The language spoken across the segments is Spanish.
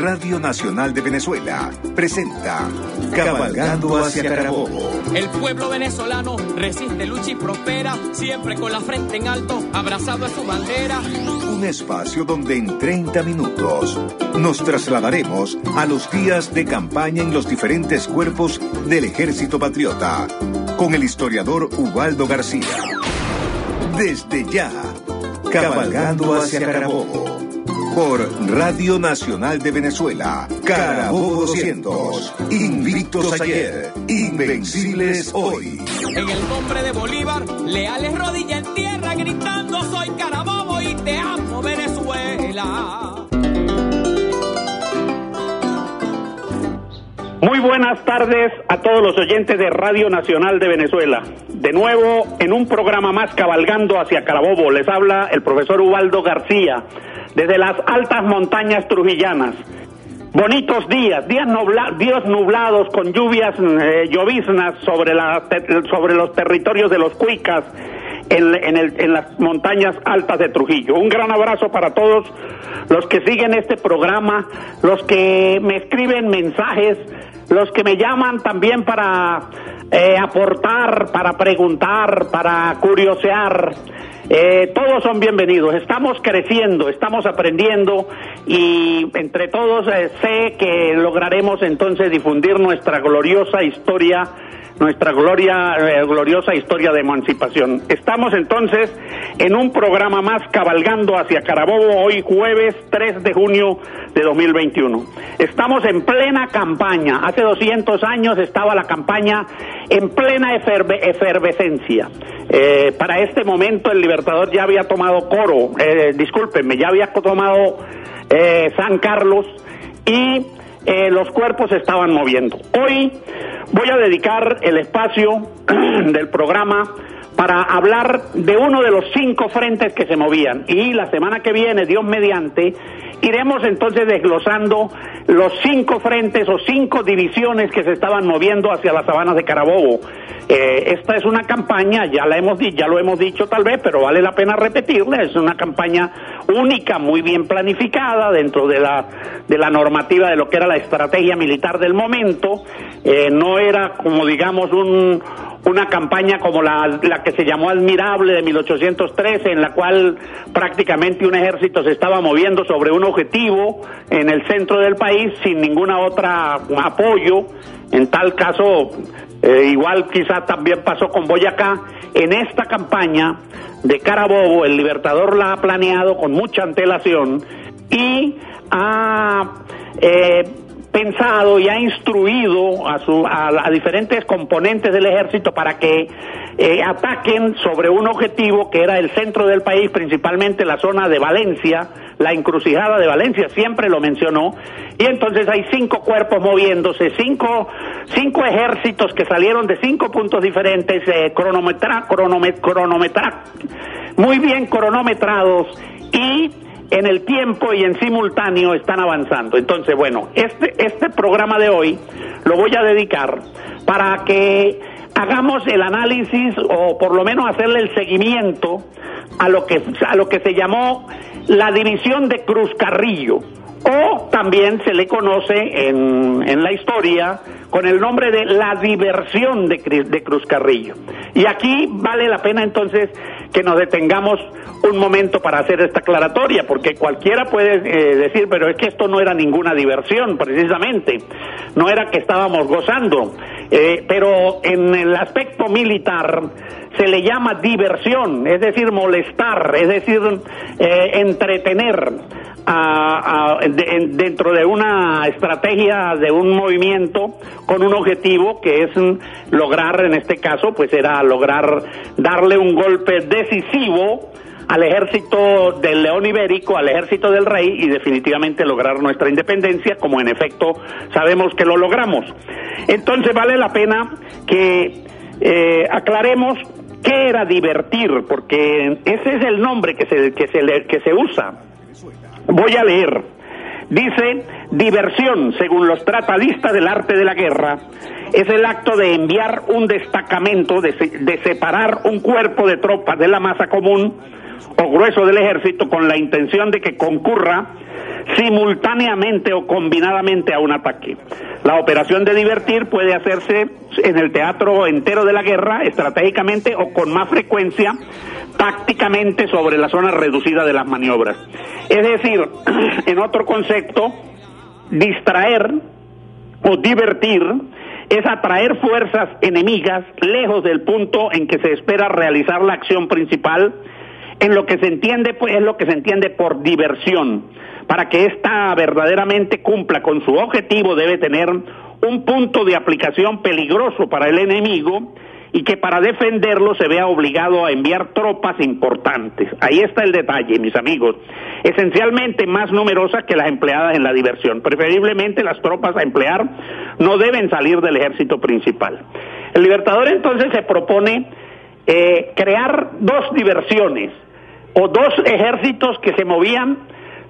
Radio Nacional de Venezuela presenta Cabalgando hacia Carabobo. El pueblo venezolano resiste, lucha y prospera, siempre con la frente en alto, abrazado a su bandera. Un espacio donde en 30 minutos nos trasladaremos a los días de campaña en los diferentes cuerpos del Ejército Patriota con el historiador Ubaldo García. Desde ya, Cabalgando hacia Carabobo por Radio Nacional de Venezuela, Carabobo 200, invictos ayer, invencibles hoy. En el nombre de Bolívar, leales rodilla en tierra, gritando soy Carabobo y te amo Venezuela. Muy buenas tardes a todos los oyentes de Radio Nacional de Venezuela. De nuevo, en un programa más cabalgando hacia Carabobo, les habla el profesor Ubaldo García desde las altas montañas trujillanas. Bonitos días, días, nublados con lluvias, eh, lloviznas sobre, la, sobre los territorios de los cuicas en, en las montañas altas de Trujillo. Un gran abrazo para todos los que siguen este programa, los que me escriben mensajes, los que me llaman también para eh, aportar, para preguntar, para curiosear. Eh, todos son bienvenidos. Estamos creciendo, estamos aprendiendo y entre todos eh, sé que lograremos entonces difundir nuestra gloriosa historia nuestra gloria, eh, gloriosa historia de emancipación. Estamos entonces en un programa más cabalgando hacia Carabobo hoy jueves 3 de junio de 2021. Estamos en plena campaña. Hace 200 años estaba la campaña en plena efervescencia. Eh, para este momento el Libertador ya había tomado Coro, eh, discúlpenme, ya había tomado eh, San Carlos y eh, los cuerpos estaban moviendo. Hoy voy a dedicar el espacio del programa para hablar de uno de los cinco frentes que se movían. Y la semana que viene, Dios mediante, iremos entonces desglosando los cinco frentes o cinco divisiones que se estaban moviendo hacia las sabanas de Carabobo. Eh, esta es una campaña, ya la hemos ya lo hemos dicho tal vez, pero vale la pena repetirla, es una campaña única, muy bien planificada dentro de la de la normativa de lo que era la estrategia militar del momento. Eh, no era como digamos un una campaña como la, la, que se llamó Admirable de 1813, en la cual prácticamente un ejército se estaba moviendo sobre un objetivo en el centro del país sin ninguna otra apoyo. En tal caso, eh, igual quizá también pasó con Boyacá. En esta campaña de Carabobo, el Libertador la ha planeado con mucha antelación y ha eh, pensado y ha instruido a, su, a, diferentes componentes del ejército para que eh, ataquen sobre un objetivo que era el centro del país, principalmente la zona de Valencia, la encrucijada de Valencia, siempre lo mencionó, y entonces hay cinco cuerpos moviéndose, cinco, cinco ejércitos que salieron de cinco puntos diferentes, eh, cronometra, cronometra, muy bien cronometrados y en el tiempo y en simultáneo están avanzando. Entonces, bueno, este, este programa de hoy lo voy a dedicar para que hagamos el análisis o por lo menos hacerle el seguimiento a lo que, a lo que se llamó la división de Cruz Carrillo o también se le conoce en, en la historia con el nombre de la diversión de, de Cruz Carrillo. Y aquí vale la pena entonces que nos detengamos un momento para hacer esta aclaratoria, porque cualquiera puede eh, decir, pero es que esto no era ninguna diversión, precisamente, no era que estábamos gozando, eh, pero en el aspecto militar se le llama diversión, es decir, molestar, es decir, eh, entretener dentro de una estrategia, de un movimiento con un objetivo que es lograr, en este caso, pues era lograr darle un golpe decisivo al ejército del león ibérico, al ejército del rey y definitivamente lograr nuestra independencia, como en efecto sabemos que lo logramos. Entonces vale la pena que eh, aclaremos qué era divertir, porque ese es el nombre que se, que se, que se usa. Voy a leer. Dice, diversión, según los tratadistas del arte de la guerra, es el acto de enviar un destacamento, de, de separar un cuerpo de tropas de la masa común o grueso del ejército con la intención de que concurra simultáneamente o combinadamente a un ataque. La operación de divertir puede hacerse en el teatro entero de la guerra, estratégicamente o con más frecuencia, tácticamente sobre la zona reducida de las maniobras. Es decir, en otro concepto, distraer o divertir es atraer fuerzas enemigas lejos del punto en que se espera realizar la acción principal, en lo que se entiende pues es lo que se entiende por diversión. Para que ésta verdaderamente cumpla con su objetivo debe tener un punto de aplicación peligroso para el enemigo y que para defenderlo se vea obligado a enviar tropas importantes. Ahí está el detalle, mis amigos. Esencialmente más numerosas que las empleadas en la diversión. Preferiblemente las tropas a emplear no deben salir del ejército principal. El Libertador entonces se propone eh, crear dos diversiones o dos ejércitos que se movían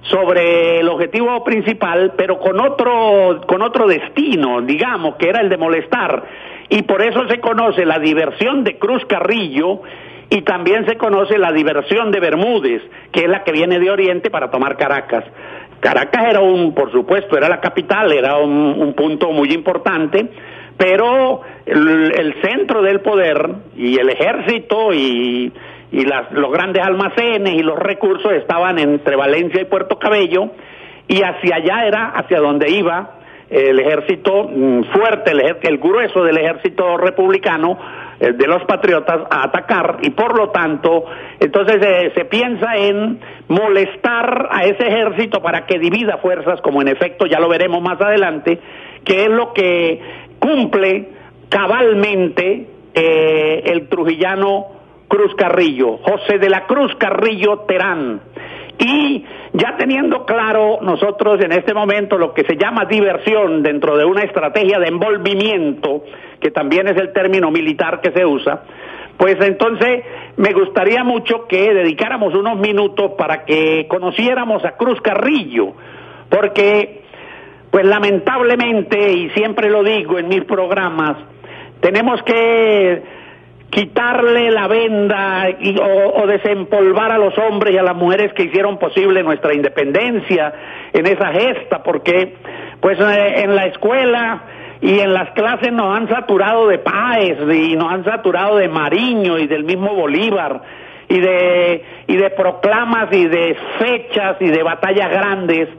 sobre el objetivo principal, pero con otro, con otro destino, digamos, que era el de molestar y por eso se conoce la diversión de Cruz Carrillo y también se conoce la diversión de Bermúdez, que es la que viene de Oriente para tomar Caracas. Caracas era un, por supuesto, era la capital, era un, punto muy importante, pero el, centro del poder y el ejército y, y las, los grandes almacenes y los recursos estaban entre Valencia y Puerto Cabello, y hacia allá era hacia donde iba el ejército mm, fuerte, el, el grueso del ejército republicano, eh, de los patriotas, a atacar y por lo tanto, entonces eh, se piensa en molestar a ese ejército para que divida fuerzas, como en efecto ya lo veremos más adelante, que es lo que cumple cabalmente eh, el trujillano Cruz Carrillo, José de la Cruz Carrillo Terán. Y ya teniendo claro nosotros en este momento lo que se llama diversión dentro de una estrategia de envolvimiento, que también es el término militar que se usa, pues entonces me gustaría mucho que dedicáramos unos minutos para que conociéramos a Cruz Carrillo, porque pues lamentablemente, y siempre lo digo en mis programas, tenemos que quitarle la venda y, o, desempolvar a los hombres y a las mujeres que hicieron posible nuestra independencia en esa gesta, porque pues eh, en la escuela y en las clases nos han saturado de Páez y nos han saturado de Mariño y del mismo Bolívar y de y de proclamas y de fechas y de batallas grandes.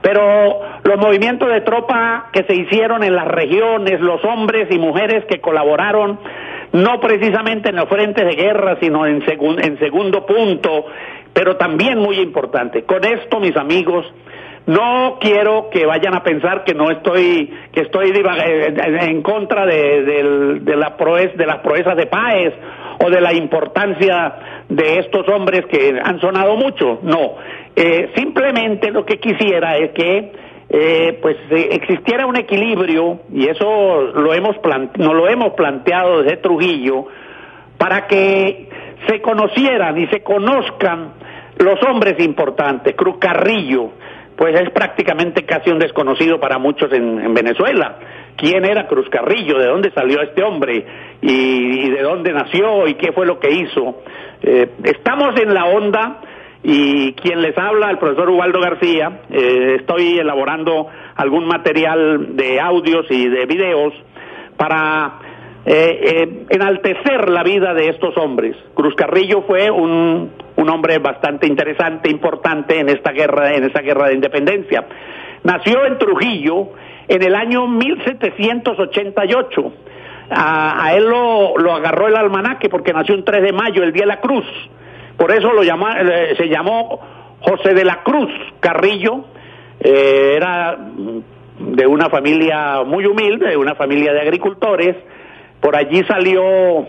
Pero los movimientos de tropa que se hicieron en las regiones, los hombres y mujeres que colaboraron no precisamente en los frentes de guerra, sino en, en segundo punto, pero también muy importante. Con esto, mis amigos, no quiero que vayan a pensar que no estoy que estoy eh, en contra de, de, la de las proezas de Páez o de la importancia de estos hombres que han sonado mucho. No, eh, simplemente lo que quisiera es que eh, pues existiera un equilibrio, y eso lo hemos no lo hemos planteado desde Trujillo, para que se conocieran y se conozcan los hombres importantes. Cruz Carrillo, pues es prácticamente casi un desconocido para muchos en, Venezuela. ¿Quién era Cruz Carrillo? ¿De dónde salió este hombre? ¿Y, de dónde nació? ¿Y qué fue lo que hizo? Eh, estamos en la onda y quien les habla, el profesor Ubaldo García, eh, estoy elaborando algún material de audios y de videos para eh, eh, enaltecer la vida de estos hombres. Cruz Carrillo fue un, un hombre bastante interesante, importante en esta guerra, en esa guerra de independencia. Nació en Trujillo en el año 1788. A, a él lo, lo agarró el almanaque porque nació un 3 de mayo, el Día de la Cruz. Por eso lo llama, se llamó José de la Cruz Carrillo, eh, era de una familia muy humilde, de una familia de agricultores. Por allí salió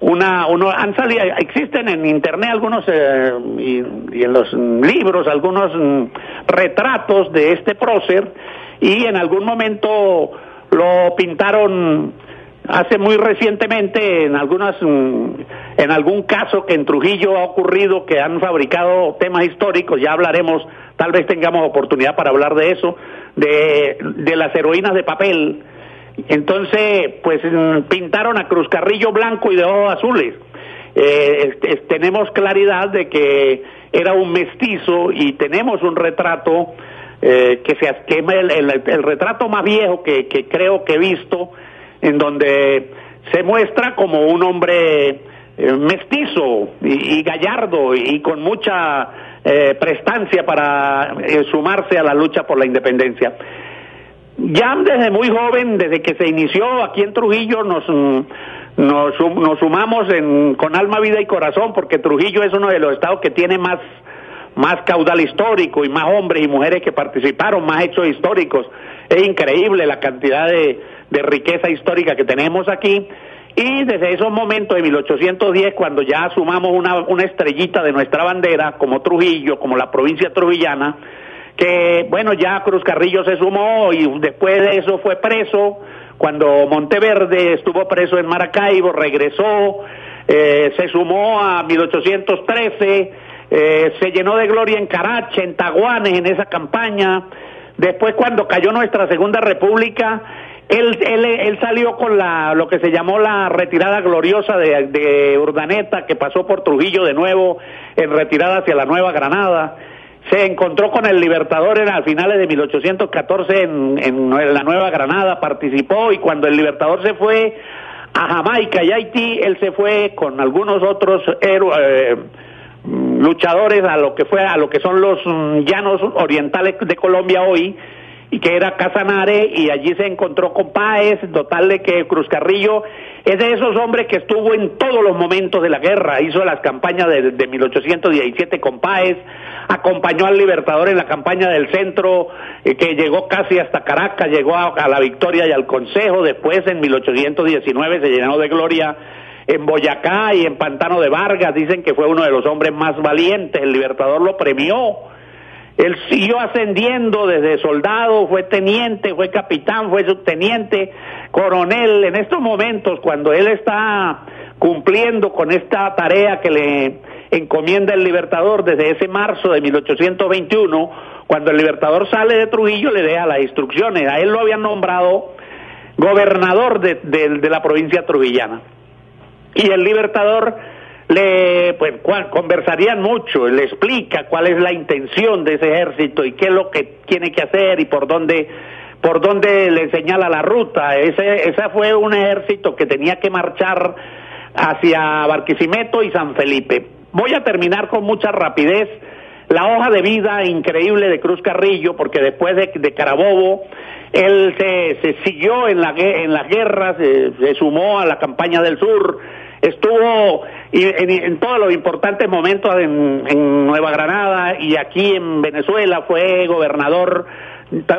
una, uno, han salido, existen en internet algunos eh, y, en los libros algunos mm, retratos de este prócer y en algún momento lo pintaron hace muy recientemente en algunas mm, en algún caso que en Trujillo ha ocurrido que han fabricado temas históricos ya hablaremos tal vez tengamos oportunidad para hablar de eso de, de las heroínas de papel. Entonces pues mm, pintaron a Cruz Carrillo blanco y de ojos azules. Eh, tenemos claridad de que era un mestizo y tenemos un retrato eh, que se esquema el, el, retrato más viejo que, que, creo que he visto, en donde se muestra como un hombre eh, mestizo y, gallardo y, con mucha eh, prestancia para sumarse a la lucha por la independencia. Ya desde muy joven, desde que se inició aquí en Trujillo, nos, nos, nos sumamos en, con alma, vida y corazón, porque Trujillo es uno de los estados que tiene más más caudal histórico y más hombres y mujeres que participaron, más hechos históricos. Es increíble la cantidad de, riqueza histórica que tenemos aquí. Y desde esos momentos de 1810, cuando ya sumamos una, una estrellita de nuestra bandera, como Trujillo, como la provincia trujillana, que bueno, ya Cruz Carrillo se sumó y después de eso fue preso, cuando Monteverde estuvo preso en Maracaibo, regresó, eh, se sumó a 1813, eh, se llenó de gloria en Carache, en Taguanes, en esa campaña. Después, cuando cayó nuestra Segunda República, él, él, salió con la, lo que se llamó la retirada gloriosa de, de Urdaneta, que pasó por Trujillo de nuevo en retirada hacia la Nueva Granada. Se encontró con el Libertador en, a finales de 1814 en, en la Nueva Granada, participó y cuando el Libertador se fue a Jamaica y Haití, él se fue con algunos otros. Eh, luchadores a lo que fue a lo que son los mm, llanos orientales de Colombia hoy y que era Casanare y allí se encontró con Páez, total que Cruz Carrillo es de esos hombres que estuvo en todos los momentos de la guerra, hizo las campañas de, de 1817 con Páez, acompañó al Libertador en la campaña del centro eh, que llegó casi hasta Caracas, llegó a, a la victoria y al Consejo, después en 1819 se llenó de gloria en Boyacá y en Pantano de Vargas, dicen que fue uno de los hombres más valientes, el Libertador lo premió. Él siguió ascendiendo desde soldado, fue teniente, fue capitán, fue subteniente, coronel. En estos momentos, cuando él está cumpliendo con esta tarea que le encomienda el Libertador desde ese marzo de 1821, cuando el Libertador sale de Trujillo le deja las instrucciones. A él lo habían nombrado gobernador de, de la provincia trujillana y el libertador le pues conversarían mucho, le explica cuál es la intención de ese ejército y qué es lo que tiene que hacer y por dónde por dónde le señala la ruta. Ese ese fue un ejército que tenía que marchar hacia Barquisimeto y San Felipe. Voy a terminar con mucha rapidez la hoja de vida increíble de Cruz Carrillo, porque después de, Carabobo, él se, se, siguió en, la, en las guerras, se sumó a la campaña del sur, estuvo en, todos los importantes momentos en, Nueva Granada y aquí en Venezuela, fue gobernador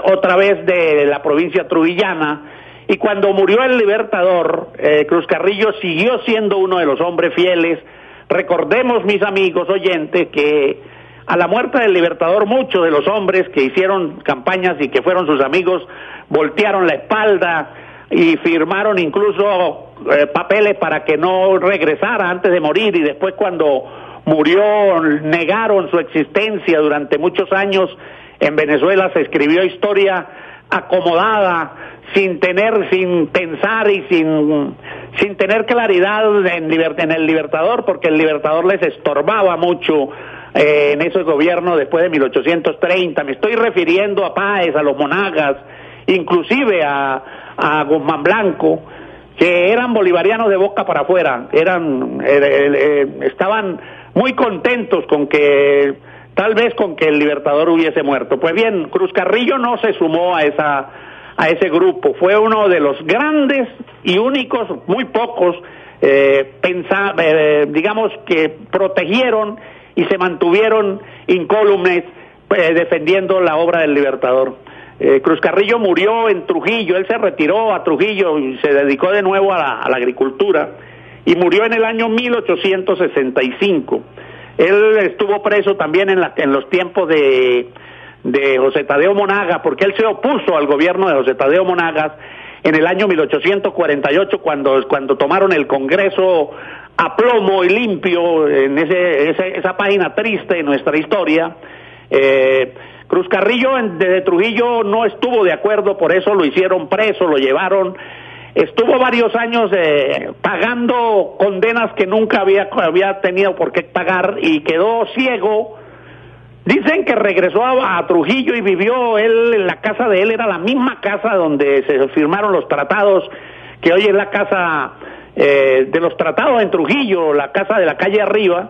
otra vez de la provincia trujillana. Y cuando murió el libertador, eh, Cruz Carrillo siguió siendo uno de los hombres fieles. Recordemos, mis amigos oyentes, que a la muerte del libertador muchos de los hombres que hicieron campañas y que fueron sus amigos voltearon la espalda, y firmaron incluso eh, papeles para que no regresara antes de morir y después cuando murió negaron su existencia durante muchos años en Venezuela se escribió historia acomodada sin tener sin pensar y sin sin tener claridad en, en el Libertador porque el Libertador les estorbaba mucho eh, en ese gobierno después de 1830 me estoy refiriendo a Páez a los monagas inclusive a a Guzmán Blanco, que eran bolivarianos de boca para afuera, eran, eh, eh, eh, estaban muy contentos con que, tal vez con que el Libertador hubiese muerto. Pues bien, Cruz Carrillo no se sumó a esa, a ese grupo, fue uno de los grandes y únicos, muy pocos, digamos que protegieron y se mantuvieron incólumes defendiendo la obra del Libertador. Eh, Cruz Carrillo murió en Trujillo, él se retiró a Trujillo y se dedicó de nuevo a la, agricultura y murió en el año 1865. Él estuvo preso también en, los tiempos de, de José Tadeo Monagas, porque él se opuso al gobierno de José Tadeo Monagas en el año 1848 cuando, cuando tomaron el Congreso a plomo y limpio en esa página triste de nuestra historia. Eh, Cruz Carrillo desde Trujillo no estuvo de acuerdo, por eso lo hicieron preso, lo llevaron. Estuvo varios años eh, pagando condenas que nunca había, había tenido por qué pagar y quedó ciego Dicen que regresó a, Trujillo y vivió él en la casa de él, era la misma casa donde se firmaron los tratados, que hoy es la casa eh, de los tratados en Trujillo, la casa de la calle arriba,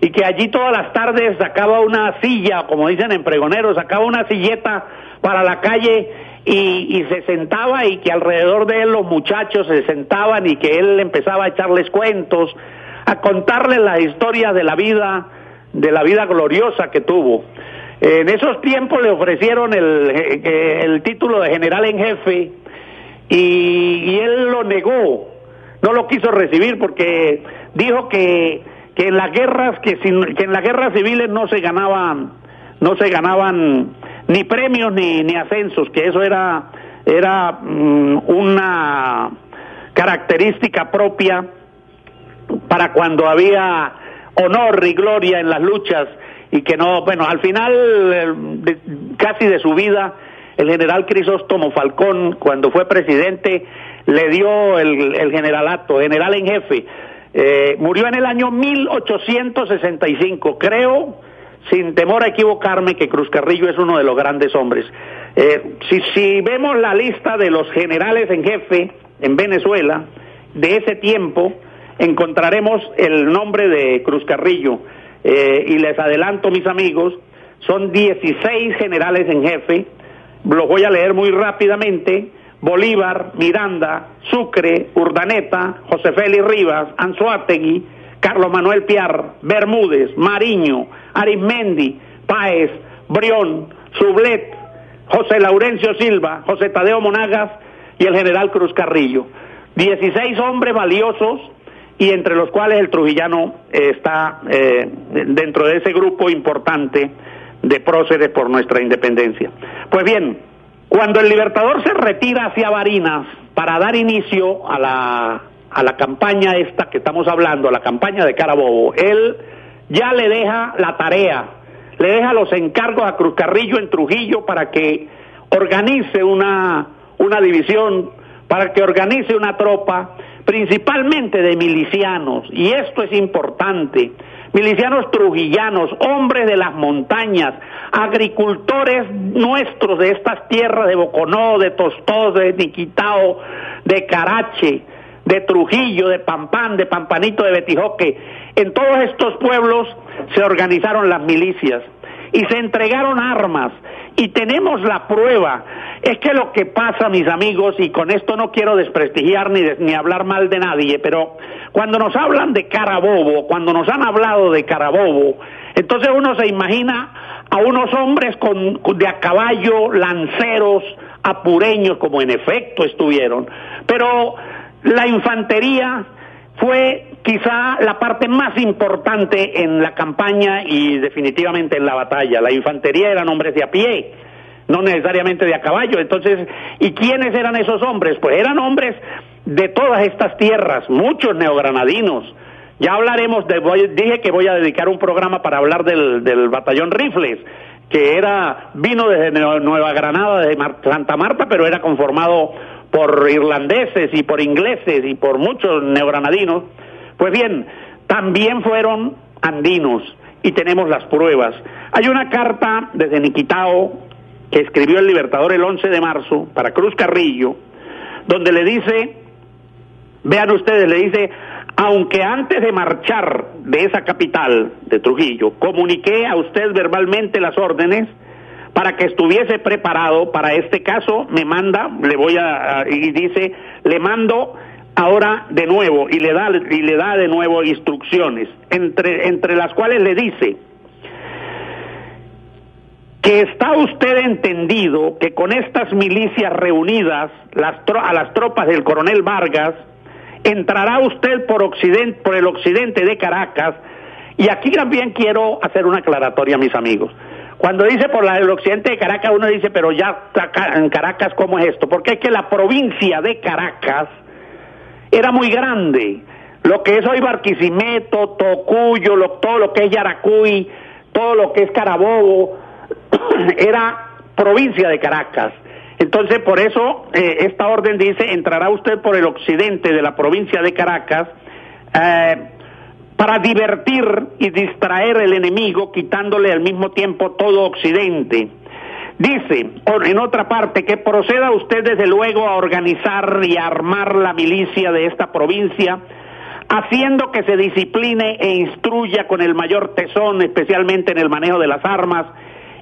y que allí todas las tardes sacaba una silla, como dicen en pregoneros, sacaba una silleta para la calle y, se sentaba y que alrededor de él los muchachos se sentaban y que él empezaba a echarles cuentos, a contarles la historia de la vida de la vida gloriosa que tuvo. En esos tiempos le ofrecieron el, el título de general en jefe y, él lo negó, no lo quiso recibir porque dijo que, que en las guerras que, en las guerras civiles no se ganaban no se ganaban ni premios ni, ni ascensos, que eso era era mm, una característica propia para cuando había honor y gloria en las luchas y que no, bueno, al final casi de su vida, el general Crisóstomo Falcón, cuando fue presidente, le dio el, generalato, general en jefe. Eh, murió en el año 1865. Creo, sin temor a equivocarme, que Cruz Carrillo es uno de los grandes hombres. Eh, si, si vemos la lista de los generales en jefe en Venezuela de ese tiempo, encontraremos el nombre de Cruz Carrillo. Eh, y les adelanto, mis amigos, son 16 generales en jefe, los voy a leer muy rápidamente. Bolívar, Miranda, Sucre, Urdaneta, José Félix Rivas, Anzuategui, Carlos Manuel Piar, Bermúdez, Mariño, Arismendi, Páez, Brión, Sublet, José Laurencio Silva, José Tadeo Monagas y el general Cruz Carrillo. 16 hombres valiosos y entre los cuales el trujillano está eh, dentro de ese grupo importante de próceres por nuestra independencia. Pues bien, cuando el Libertador se retira hacia Barinas para dar inicio a la, a la campaña esta que estamos hablando, a la campaña de Carabobo, él ya le deja la tarea, le deja los encargos a Cruz Carrillo en Trujillo para que organice una, una división, para que organice una tropa principalmente de milicianos, y esto es importante, milicianos trujillanos, hombres de las montañas, agricultores nuestros de estas tierras de Boconó, de Tostó, de Niquitao, de Carache, de Trujillo, de Pampán, de Pampanito, de Betijoque. En todos estos pueblos se organizaron las milicias y se entregaron armas y tenemos la prueba. Es que lo que pasa, mis amigos, y con esto no quiero desprestigiar ni, ni hablar mal de nadie, pero cuando nos hablan de Carabobo, cuando nos han hablado de Carabobo, entonces uno se imagina a unos hombres con, de a caballo, lanceros, apureños, como en efecto estuvieron, pero la infantería fue quizá la parte más importante en la campaña y definitivamente en la batalla. La infantería eran hombres de a pie, no necesariamente de a caballo. Entonces, ¿y quiénes eran esos hombres? Pues eran hombres de todas estas tierras, muchos neogranadinos. Ya hablaremos de, dije que voy a dedicar un programa para hablar del, del batallón Rifles, que era, vino desde Nueva Granada, de Santa Marta, pero era conformado por irlandeses y por ingleses y por muchos neogranadinos, pues bien, también fueron andinos y tenemos las pruebas. Hay una carta desde Niquitao que escribió el Libertador el 11 de marzo para Cruz Carrillo, donde le dice, vean ustedes, le dice, aunque antes de marchar de esa capital, de Trujillo, comuniqué a usted verbalmente las órdenes, para que estuviese preparado para este caso, me manda, le voy a, y dice, le mando ahora de nuevo y le da y le da de nuevo instrucciones, entre entre las cuales le dice que está usted entendido que con estas milicias reunidas las a las tropas del coronel Vargas entrará usted por occidente por el occidente de Caracas y aquí también quiero hacer una aclaratoria mis amigos. Cuando dice por el occidente de Caracas, uno dice, pero ya en Caracas, ¿cómo es esto? Porque es que la provincia de Caracas era muy grande. Lo que es hoy Barquisimeto, Tocuyo, todo lo que es Yaracuy, todo lo que es Carabobo, era provincia de Caracas. Entonces, por eso eh, esta orden dice, entrará usted por el occidente de la provincia de Caracas, eh, para divertir y distraer al enemigo, quitándole al mismo tiempo todo Occidente. Dice, en otra parte, que proceda usted desde luego a organizar y armar la milicia de esta provincia, haciendo que se discipline e instruya con el mayor tesón, especialmente en el manejo de las armas,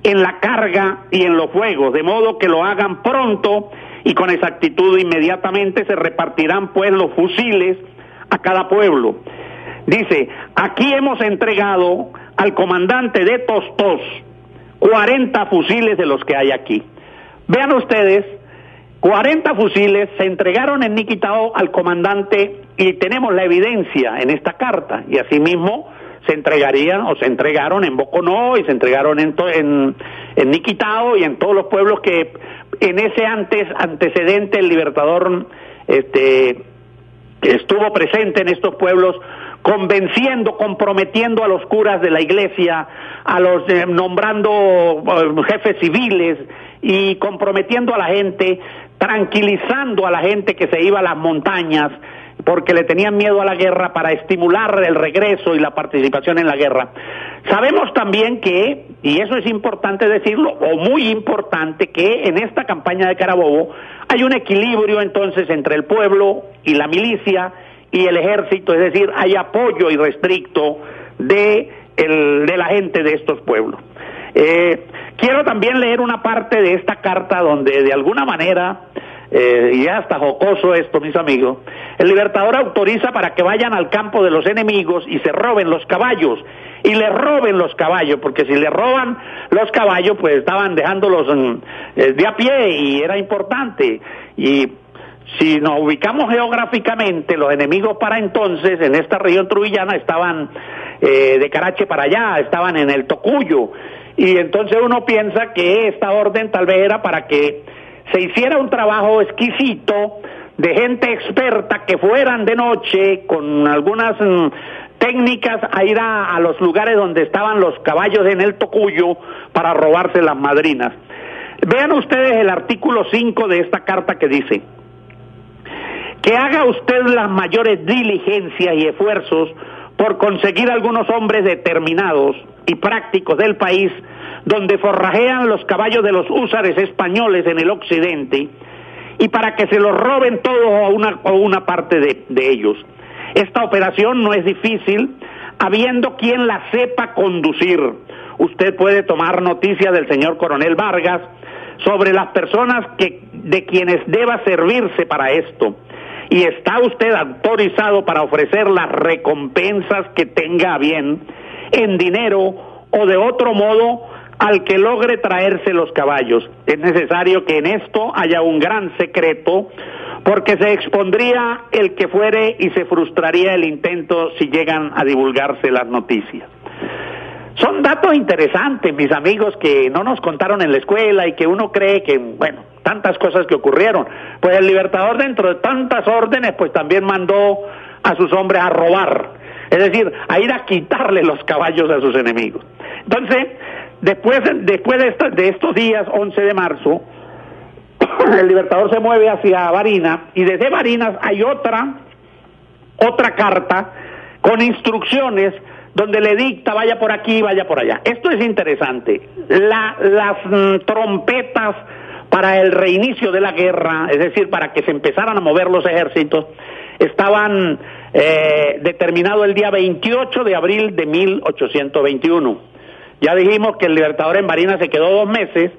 en la carga y en los fuegos, de modo que lo hagan pronto y con exactitud inmediatamente se repartirán pues los fusiles a cada pueblo. Dice, aquí hemos entregado al comandante de Tostos 40 fusiles de los que hay aquí. Vean ustedes, 40 fusiles se entregaron en Niquitao al comandante y tenemos la evidencia en esta carta y asimismo se entregarían o se entregaron en Boconó y se entregaron en, en, en Niquitao y en todos los pueblos que en ese antes antecedente el libertador este estuvo presente en estos pueblos convenciendo, comprometiendo a los curas de la iglesia, a los eh, nombrando eh, jefes civiles y comprometiendo a la gente, tranquilizando a la gente que se iba a las montañas porque le tenían miedo a la guerra para estimular el regreso y la participación en la guerra. Sabemos también que, y eso es importante decirlo, o muy importante, que en esta campaña de Carabobo hay un equilibrio entonces entre el pueblo y la milicia, y el ejército, es decir, hay apoyo irrestricto de, el, de la gente de estos pueblos. Eh, quiero también leer una parte de esta carta donde de alguna manera, eh, y hasta jocoso esto, mis amigos, el libertador autoriza para que vayan al campo de los enemigos y se roben los caballos, y le roben los caballos, porque si le roban los caballos, pues estaban dejándolos eh, de a pie y era importante. Y si nos ubicamos geográficamente, los enemigos para entonces en esta región trujillana estaban eh, de Carache para allá, estaban en el Tocuyo, y entonces uno piensa que esta orden tal vez era para que se hiciera un trabajo exquisito de gente experta que fueran de noche con algunas mm, técnicas a ir a, a los lugares donde estaban los caballos en el Tocuyo para robarse las madrinas. Vean ustedes el artículo 5 de esta carta que dice, que haga usted las mayores diligencias y esfuerzos por conseguir algunos hombres determinados y prácticos del país donde forrajean los caballos de los húsares españoles en el occidente y para que se los roben todos o una, o una parte de, de ellos. Esta operación no es difícil, habiendo quien la sepa conducir. Usted puede tomar noticia del señor coronel Vargas sobre las personas que, de quienes deba servirse para esto y está usted autorizado para ofrecer las recompensas que tenga bien en dinero o de otro modo al que logre traerse los caballos. Es necesario que en esto haya un gran secreto porque se expondría el que fuere y se frustraría el intento si llegan a divulgarse las noticias. Son datos interesantes, mis amigos, que no nos contaron en la escuela y que uno cree que, bueno, tantas cosas que ocurrieron. Pues el libertador dentro de tantas órdenes, pues también mandó a sus hombres a robar, es decir, a ir a quitarle los caballos a sus enemigos. Entonces, después, después de, de estos días, 11 de marzo, el libertador se mueve hacia Barinas y desde Barinas hay otra, otra carta con instrucciones donde le dicta vaya por aquí, vaya por allá. Esto es interesante. La, las mm, trompetas para el reinicio de la guerra, es decir, para que se empezaran a mover los ejércitos, estaban eh, determinados el día 28 de abril de 1821. Ya dijimos que el Libertador en Barinas se quedó dos meses,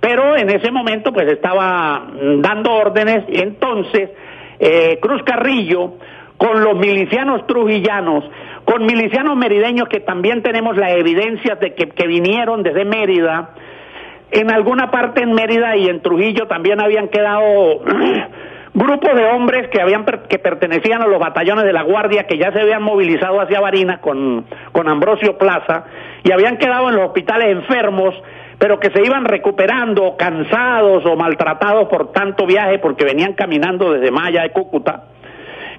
pero en ese momento pues estaba mm, dando órdenes entonces eh, Cruz Carrillo con los milicianos trujillanos con milicianos merideños que también tenemos la evidencia de que, que vinieron desde Mérida. En alguna parte en Mérida y en Trujillo también habían quedado grupos de hombres que habían que pertenecían a los batallones de la Guardia que ya se habían movilizado hacia Barinas con, con Ambrosio Plaza y habían quedado en los hospitales enfermos pero que se iban recuperando cansados o maltratados por tanto viaje porque venían caminando desde Maya de Cúcuta.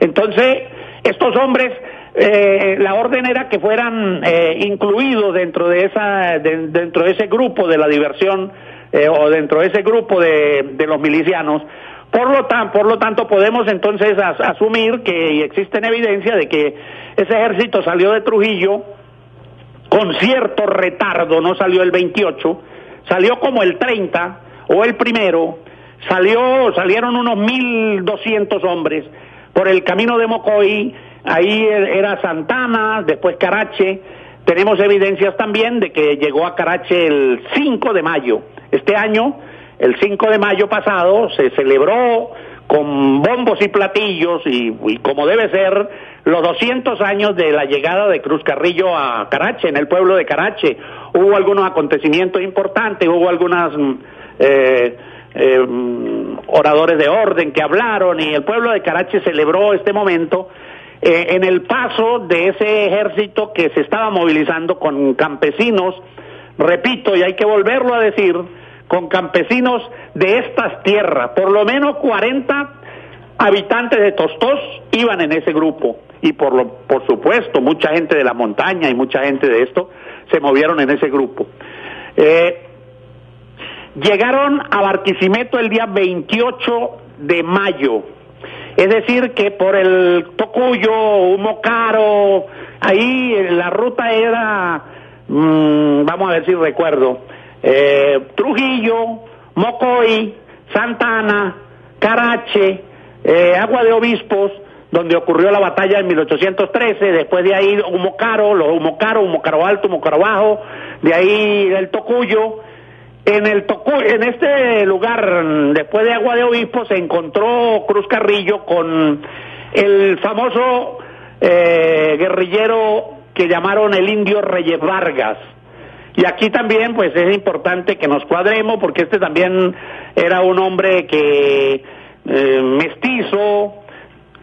Entonces, estos hombres eh, la orden era que fueran eh, incluidos dentro de esa dentro de ese grupo de la diversión eh, o dentro de ese grupo de, los milicianos. Por lo, tan, por lo tanto podemos entonces asumir que existen evidencia de que ese ejército salió de Trujillo con cierto retardo, no salió el 28, salió como el 30 o el primero, salió, salieron unos 1.200 hombres por el camino de Mocoy, ahí era Santana, después Carache, tenemos evidencias también de que llegó a Carache el 5 de mayo. Este año, el 5 de mayo pasado, se celebró con bombos y platillos y, como debe ser los 200 años de la llegada de Cruz Carrillo a Carache, en el pueblo de Carache. Hubo algunos acontecimientos importantes, hubo algunas mm, eh, eh, oradores de orden que hablaron y el pueblo de Carache celebró este momento eh, en el paso de ese ejército que se estaba movilizando con campesinos, repito, y hay que volverlo a decir, con campesinos de estas tierras, por lo menos 40 habitantes de Tostos iban en ese grupo. Y por, lo, por supuesto mucha gente de la montaña y mucha gente de esto se movieron en ese grupo. Eh, llegaron a Barquisimeto el día 28 de mayo, es decir que por el Tocuyo, Humo Caro, ahí la ruta era, mm, vamos a ver si recuerdo, eh, Trujillo, Mocoy, Santana, Carache, eh, Agua de Obispos, donde ocurrió la batalla en 1813, después de ahí Humocaro, los Humocaro, Humocaro Alto, Humocaro Bajo, de ahí el Tocuyo. En, el en este lugar, después de Agua de Obispos, se encontró Cruz Carrillo con el famoso eh, guerrillero que llamaron el indio Reyes Vargas. Y aquí también, pues es importante que nos cuadremos, porque este también era un hombre que eh, mestizo,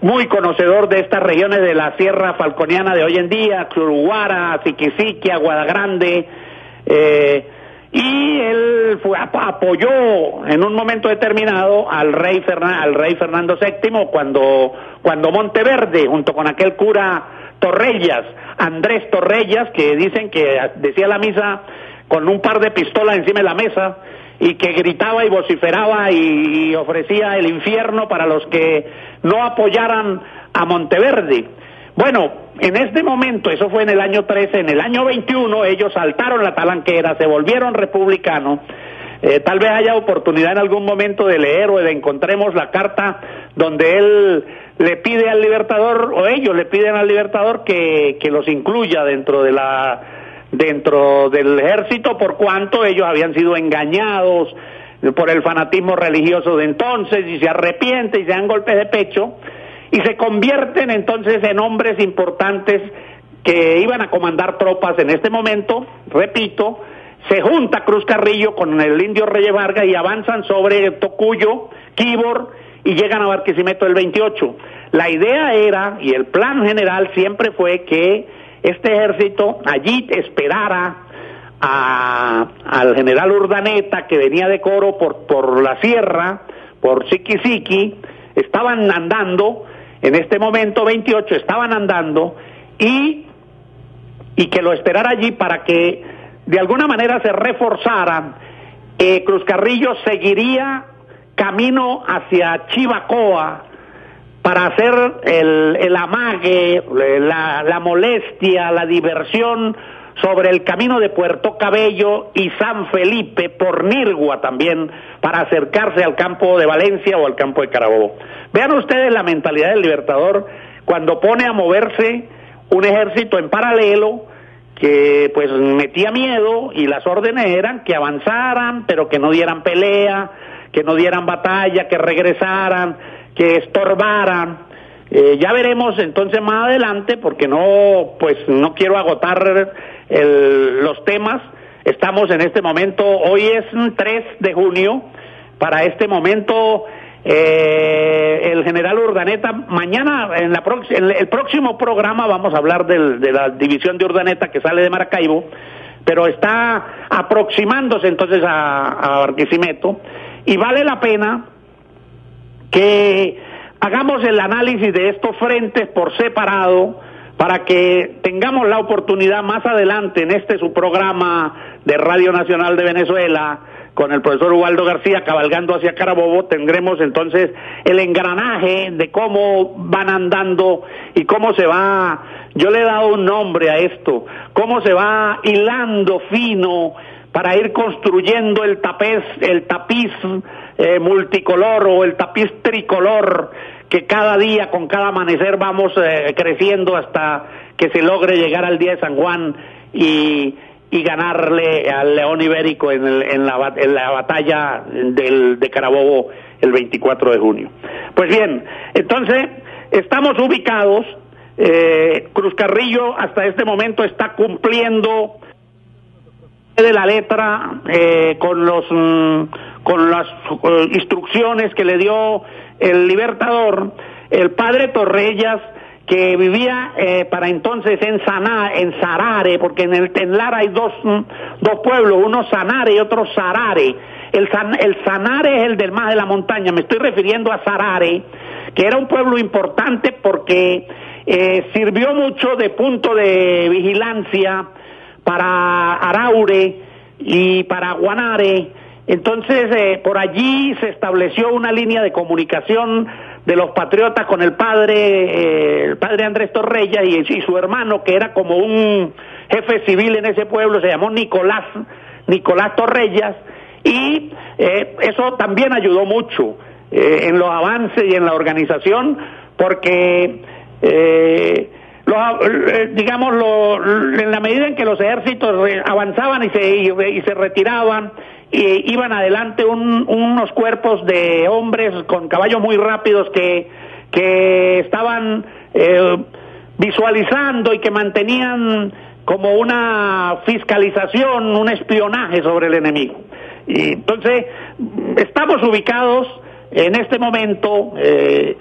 muy conocedor de estas regiones de la Sierra Falconiana de hoy en día, Churuguara, Siquisique, Aguada Grande, eh, y él fue, apoyó en un momento determinado al rey, al rey Fernando VII cuando, cuando Monteverde, junto con aquel cura Torrellas, Andrés Torrellas, que dicen que decía la misa con un par de pistolas encima de la mesa y que gritaba y vociferaba y, ofrecía el infierno para los que no apoyaran a Monteverde. Bueno, en este momento, eso fue en el año 13, en el año 21 ellos saltaron la talanquera, se volvieron republicanos. Eh, tal vez haya oportunidad en algún momento de leer o de encontremos la carta donde él le pide al Libertador, o ellos le piden al Libertador que, que los incluya dentro de la dentro del ejército por cuanto ellos habían sido engañados por el fanatismo religioso de entonces y se arrepienten y se dan golpes de pecho y se convierten entonces en hombres importantes que iban a comandar tropas en este momento, repito, se junta Cruz Carrillo con el indio Reyes Vargas y avanzan sobre Tocuyo, Quibor y llegan a Barquisimeto el 28. La idea era, y el plan general siempre fue que este ejército allí esperara al general Urdaneta, que venía de Coro por, por la sierra, por Siquisiqui, estaban andando, en este momento 28 estaban andando, y, y que lo esperara allí para que de alguna manera se reforzara. Eh, Cruz Carrillo seguiría camino hacia Chivacoa para hacer el, el amague, la, la molestia, la diversión sobre el camino de Puerto Cabello y San Felipe por Nirgua también para acercarse al campo de Valencia o al campo de Carabobo. Vean ustedes la mentalidad del Libertador cuando pone a moverse un ejército en paralelo que pues metía miedo y las órdenes eran que avanzaran pero que no dieran pelea, que no dieran batalla, que regresaran, que estorbaran. Eh, ya veremos entonces más adelante, porque no, pues no quiero agotar los temas. Estamos en este momento, hoy es 3 de junio, para este momento eh, el general Urdaneta, mañana en, la en el próximo programa vamos a hablar de la división de Urdaneta que sale de Maracaibo, pero está aproximándose entonces a Barquisimeto y vale la pena que hagamos el análisis de estos frentes por separado para que tengamos la oportunidad más adelante en este su programa de Radio Nacional de Venezuela con el profesor Ubaldo García cabalgando hacia Carabobo, tendremos entonces el engranaje de cómo van andando y cómo se va, yo le he dado un nombre a esto, cómo se va hilando fino para ir construyendo el tapiz, el tapiz eh, multicolor o el tapiz tricolor que cada día, con cada amanecer, vamos eh, creciendo hasta que se logre llegar al día de San Juan y, y ganarle al León Ibérico en, en, la, en la batalla del, de Carabobo el 24 de junio. Pues bien, entonces estamos ubicados, eh, Cruz Carrillo hasta este momento está cumpliendo de la letra eh, con los mm, con las instrucciones que le dio el Libertador, el padre Torrellas que vivía eh, para entonces en Saná, en Sarare, porque en el Tenlar hay dos, mm, dos pueblos, uno Sanare y otro Sarare. El, el Sanare es el del más de la montaña, me estoy refiriendo a Sarare, que era un pueblo importante porque eh, sirvió mucho de punto de vigilancia para Araure y para Guanare. Entonces, eh, por allí se estableció una línea de comunicación de los patriotas con el padre, eh, el padre Andrés Torreya y, su hermano, que era como un jefe civil en ese pueblo, se llamó Nicolás, Nicolás Torrellas, y eh, eso también ayudó mucho en los avances y en la organización, porque los, eh, digamos, lo, en la medida en que los ejércitos avanzaban y se, y, se retiraban, y iban adelante un, unos cuerpos de hombres con caballos muy rápidos que, que estaban eh, visualizando y que mantenían como una fiscalización, un espionaje sobre el enemigo. Y entonces, estamos ubicados en este momento, eh,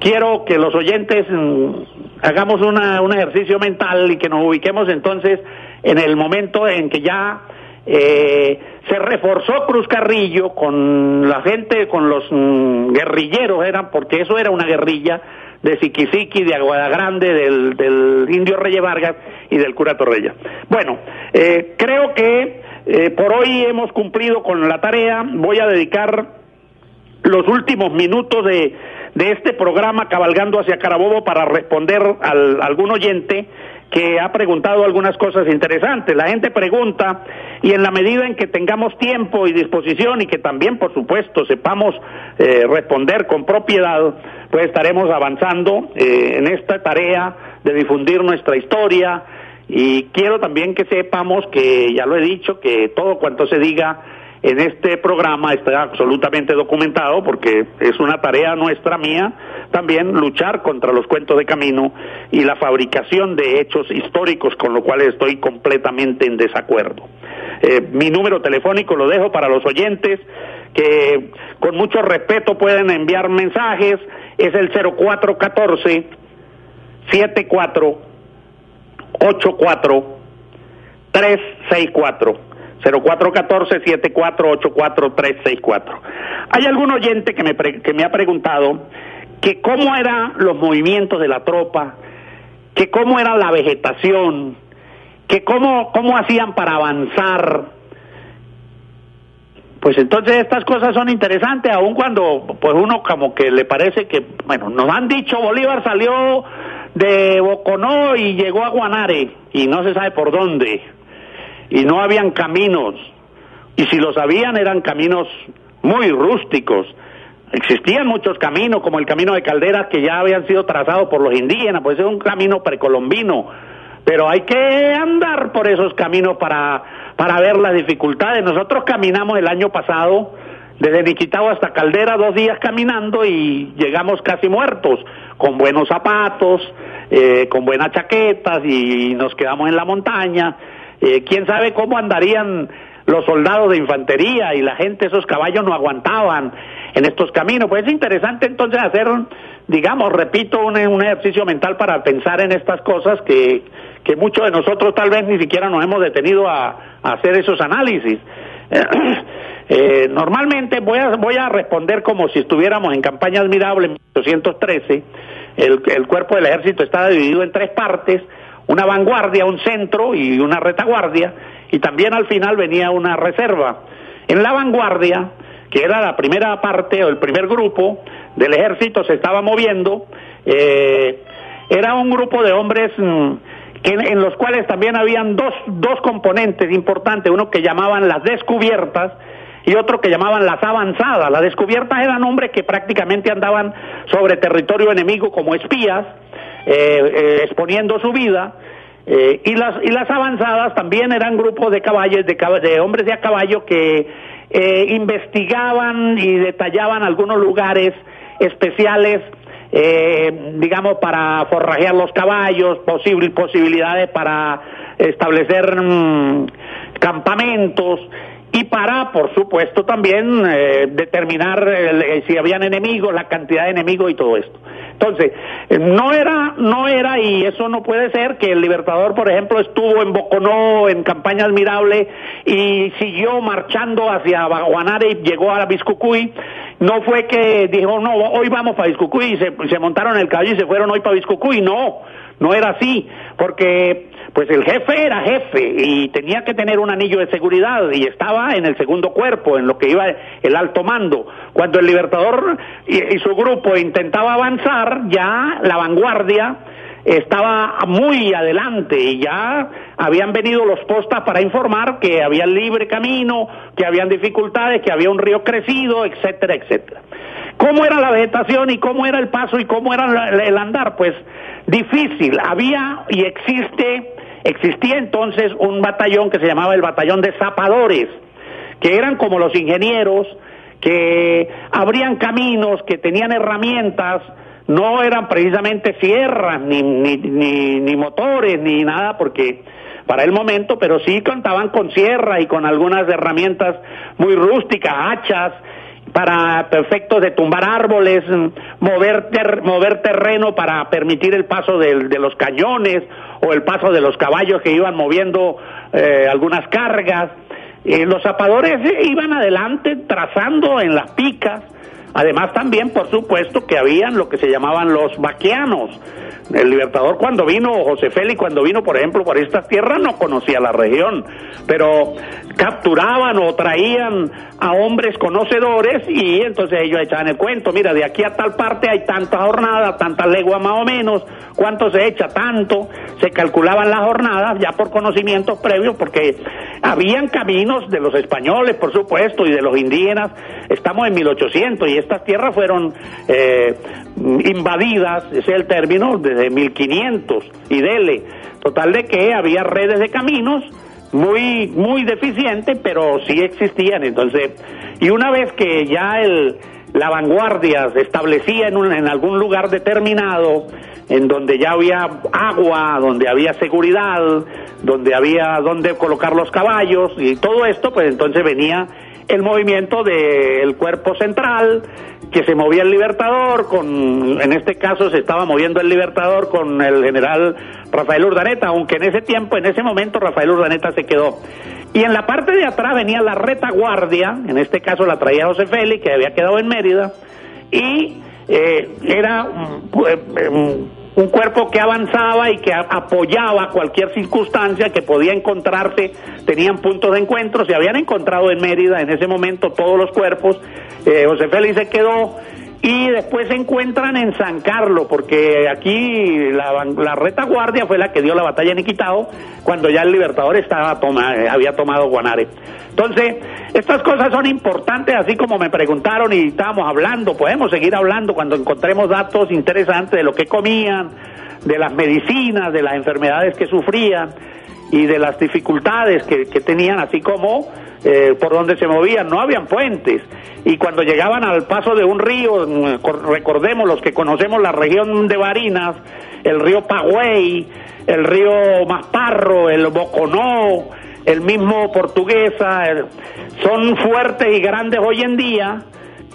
quiero que los oyentes mm, hagamos una, un ejercicio mental y que nos ubiquemos entonces en el momento en que ya eh, se reforzó Cruz Carrillo con la gente, con los mm, guerrilleros, eran, porque eso era una guerrilla de Siquisiqui, de Aguada Grande, del, del Indio Reyes Vargas y del cura Torrella. Bueno, eh, creo que eh, por hoy hemos cumplido con la tarea. Voy a dedicar los últimos minutos de, de este programa Cabalgando hacia Carabobo para responder al, a algún oyente que ha preguntado algunas cosas interesantes. La gente pregunta y en la medida en que tengamos tiempo y disposición y que también, por supuesto, sepamos eh, responder con propiedad, pues estaremos avanzando eh, en esta tarea de difundir nuestra historia y quiero también que sepamos que, ya lo he dicho, que todo cuanto se diga en este programa está absolutamente documentado porque es una tarea nuestra mía también luchar contra los cuentos de camino y la fabricación de hechos históricos con lo cual estoy completamente en desacuerdo. Eh, mi número telefónico lo dejo para los oyentes que con mucho respeto pueden enviar mensajes, es el 0414 74 84 364 0414-7484-364. Hay algún oyente que me, que me ha preguntado que cómo eran los movimientos de la tropa, que cómo era la vegetación, que cómo, cómo hacían para avanzar. Pues entonces estas cosas son interesantes, aun cuando pues uno como que le parece que, bueno, nos han dicho Bolívar salió de Boconó y llegó a Guanare y no se sabe por dónde y no habían caminos, y si los habían eran caminos muy rústicos. Existían muchos caminos, como el camino de Calderas, que ya habían sido trazados por los indígenas, pues es un camino precolombino, pero hay que andar por esos caminos para, para ver las dificultades. Nosotros caminamos el año pasado desde Niquitao hasta Caldera dos días caminando y llegamos casi muertos, con buenos zapatos, eh, con buenas chaquetas y nos quedamos en la montaña eh, quién sabe cómo andarían los soldados de infantería y la gente, esos caballos no aguantaban en estos caminos. Pues es interesante entonces hacer, digamos, repito, un, un ejercicio mental para pensar en estas cosas que, que muchos de nosotros tal vez ni siquiera nos hemos detenido a, hacer esos análisis. Eh, normalmente voy a, voy a responder como si estuviéramos en campaña admirable en 1813. El, el cuerpo del ejército está dividido en tres partes una vanguardia, un centro y una retaguardia, y también al final venía una reserva. En la vanguardia, que era la primera parte o el primer grupo del ejército, se estaba moviendo. Eh, era un grupo de hombres mm, que, en los cuales también habían dos, dos componentes importantes, uno que llamaban las descubiertas y otro que llamaban las avanzadas. Las descubiertas eran hombres que prácticamente andaban sobre territorio enemigo como espías, exponiendo su vida. Eh, y las y las avanzadas también eran grupos de caballos de, de hombres de a caballo que investigaban y detallaban algunos lugares especiales digamos para forrajear los caballos posibilidades para establecer mm, campamentos y para, por supuesto, también eh, determinar eh, si habían enemigos, la cantidad de enemigos y todo esto. Entonces, eh, no era, no era, y eso no puede ser, que el Libertador, por ejemplo, estuvo en Boconó, en campaña admirable, y siguió marchando hacia Guanare y llegó a Biscucuy. No fue que dijo, no, hoy vamos para Biscucuy, y se, montaron el caballo y se fueron hoy para Biscucuy. No, no era así, porque pues el jefe era jefe y tenía que tener un anillo de seguridad y estaba en el segundo cuerpo, en lo que iba el alto mando. Cuando el Libertador y, su grupo intentaba avanzar, ya la vanguardia estaba muy adelante y ya habían venido los postas para informar que había libre camino, que habían dificultades, que había un río crecido, etcétera, etcétera. ¿Cómo era la vegetación y cómo era el paso y cómo era el andar? Pues difícil. Había y existe Existía entonces un batallón que se llamaba el batallón de zapadores, que eran como los ingenieros, que abrían caminos, que tenían herramientas, no eran precisamente sierras, ni, ni, ni, motores, ni nada, porque para el momento, pero sí contaban con sierra y con algunas herramientas muy rústicas, hachas, para efectos de tumbar árboles, mover, mover terreno para permitir el paso de los cañones o el paso de los caballos que iban moviendo eh, algunas cargas. Eh, los zapadores iban adelante trazando en las picas. Además también, por supuesto, que habían lo que se llamaban los vaqueanos. El Libertador cuando vino, José Félix cuando vino, por ejemplo, por estas tierras no conocía la región, pero capturaban o traían a hombres conocedores y entonces ellos echaban el cuento, mira, de aquí a tal parte hay tanta jornada, tanta legua más o menos, cuánto se echa, tanto, se calculaban las jornadas ya por conocimientos previos, porque habían caminos de los españoles, por supuesto, y de los indígenas, estamos en 1800 y estas tierras fueron eh, invadidas, ese es el término, desde 1500 y dele, total de que había redes de caminos, muy muy deficiente, pero sí existían. Entonces, y una vez que ya el, la vanguardia se establecía en, un, en algún lugar determinado, en donde ya había agua, donde había seguridad, donde había donde colocar los caballos y todo esto, pues entonces venía el movimiento del cuerpo central, que se movía el Libertador, con, en este caso se estaba moviendo el Libertador con el general Rafael Urdaneta, aunque en ese tiempo, en ese momento Rafael Urdaneta se quedó. Y en la parte de atrás venía la retaguardia, en este caso la traía José Félix, que había quedado en Mérida, y eh, era un cuerpo que avanzaba y que apoyaba cualquier circunstancia que podía encontrarse, tenían puntos de encuentro, se habían encontrado en Mérida en ese momento todos los cuerpos, eh, José Félix se quedó y después se encuentran en San Carlos, porque aquí la, la retaguardia fue la que dio la batalla en Iquitao, cuando ya el Libertador estaba toma, había tomado Guanare. Entonces, estas cosas son importantes, así como me preguntaron y estábamos hablando, podemos seguir hablando cuando encontremos datos interesantes de lo que comían, de las medicinas, de las enfermedades que sufrían y de las dificultades que, que tenían, así como eh, por donde se movían, no habían puentes. Y cuando llegaban al paso de un río, mm, recordemos los que conocemos la región de Barinas, el río Pagüey, el río Masparro, el Boconó, el mismo Portuguesa, son fuertes y grandes hoy en día,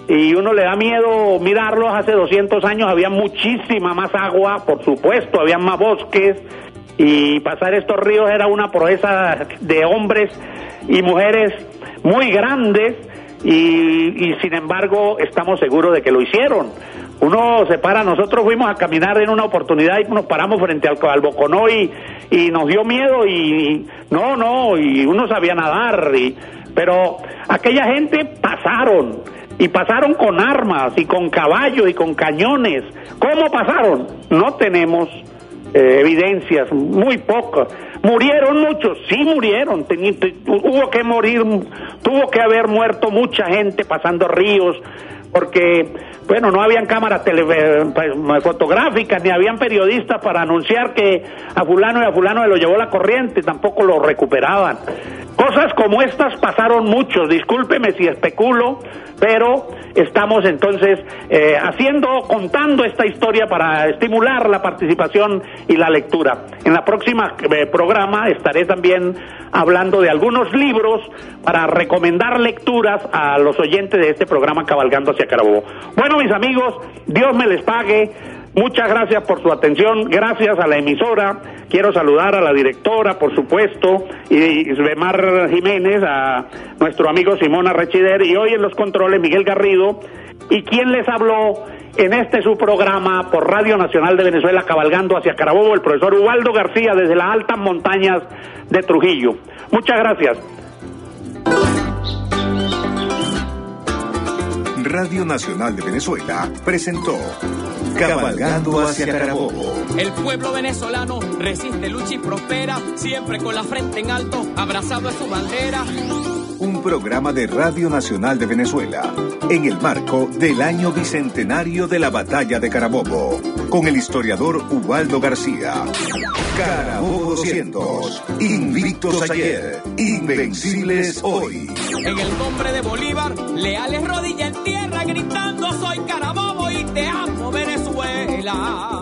y uno le da miedo mirarlos. Hace 200 años había muchísima más agua, por supuesto, había más bosques, y pasar estos ríos era una proeza de hombres y mujeres muy grandes y, sin embargo estamos seguros de que lo hicieron. Uno se para, nosotros fuimos a caminar en una oportunidad y nos paramos frente al, al Boconó y, y nos dio miedo y, no, no, y uno sabía nadar y Pero aquella gente pasaron y pasaron con armas y con caballos y con cañones. ¿Cómo pasaron? No tenemos eh, evidencias, muy pocas. Murieron muchos, sí murieron, hubo que morir, tuvo que haber muerto mucha gente pasando ríos, porque, bueno, no habían cámaras pues, fotográficas, ni habían periodistas para anunciar que a fulano y a fulano se lo llevó la corriente, tampoco lo recuperaban. Cosas como estas pasaron muchos, discúlpeme si especulo, pero estamos entonces eh, haciendo, contando esta historia para estimular la participación y la lectura. En la próxima eh, programa estaré también hablando de algunos libros para recomendar lecturas a los oyentes de este programa Cabalgando hacia Carabobo. Bueno, mis amigos, Dios me les pague. Muchas gracias por su atención, gracias a la emisora. Quiero saludar a la directora, por supuesto, y Svemar Jiménez, a nuestro amigo Simón Arrechider, y hoy en los controles Miguel Garrido. ¿Y quién les habló en este su programa por Radio Nacional de Venezuela, cabalgando hacia Carabobo, el profesor Ubaldo García, desde las altas montañas de Trujillo? Muchas gracias. Radio Nacional de Venezuela presentó Cabalgando hacia Carabobo. El pueblo venezolano resiste, lucha y prospera, siempre con la frente en alto, abrazado a su bandera. Un programa de Radio Nacional de Venezuela, en el marco del año bicentenario de la batalla de Carabobo, con el historiador Ubaldo García. Carabobo 200, invictos ayer, invencibles hoy. En el nombre de Bolívar, leales rodilla en tierra, gritando soy Carabobo y te amo Venezuela.